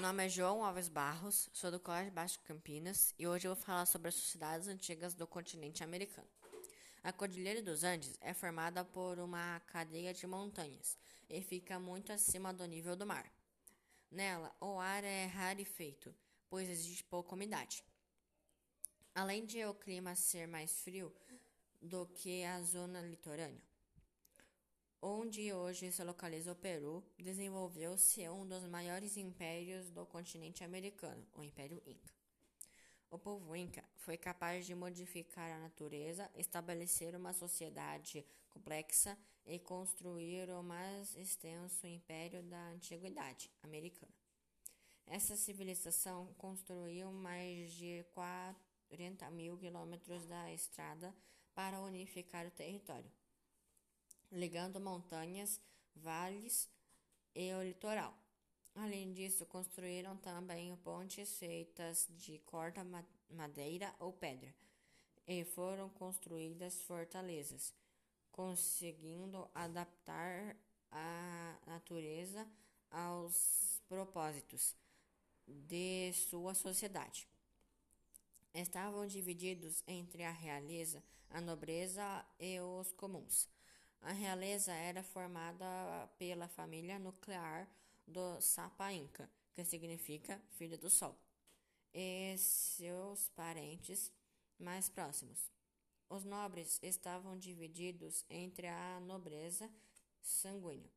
nome é João Alves Barros, sou do Colégio Baixo Campinas e hoje eu vou falar sobre as sociedades antigas do continente americano. A Cordilheira dos Andes é formada por uma cadeia de montanhas e fica muito acima do nível do mar. Nela, o ar é rarefeito, pois existe pouca umidade. Além de o clima ser mais frio do que a zona litorânea, onde hoje se localiza o Peru, desenvolveu-se um dos maiores impérios do continente americano, o Império Inca. O povo Inca foi capaz de modificar a natureza, estabelecer uma sociedade complexa e construir o mais extenso império da antiguidade americana. Essa civilização construiu mais de 40 mil quilômetros da estrada para unificar o território ligando montanhas, vales e o litoral. Além disso, construíram também pontes feitas de corda, madeira ou pedra, e foram construídas fortalezas, conseguindo adaptar a natureza aos propósitos de sua sociedade. Estavam divididos entre a realeza, a nobreza e os comuns. A realeza era formada pela família nuclear do Sapa Inca, que significa filho do sol, e seus parentes mais próximos. Os nobres estavam divididos entre a nobreza sanguínea,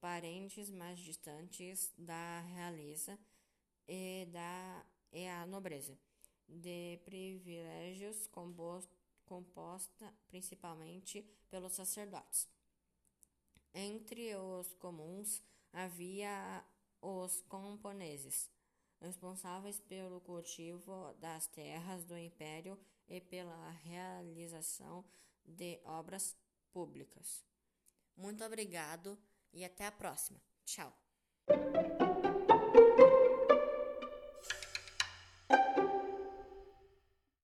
parentes mais distantes da realeza e, da, e a nobreza, de privilégios compostos composta principalmente pelos sacerdotes. Entre os comuns havia os camponeses, responsáveis pelo cultivo das terras do império e pela realização de obras públicas. Muito obrigado e até a próxima. Tchau.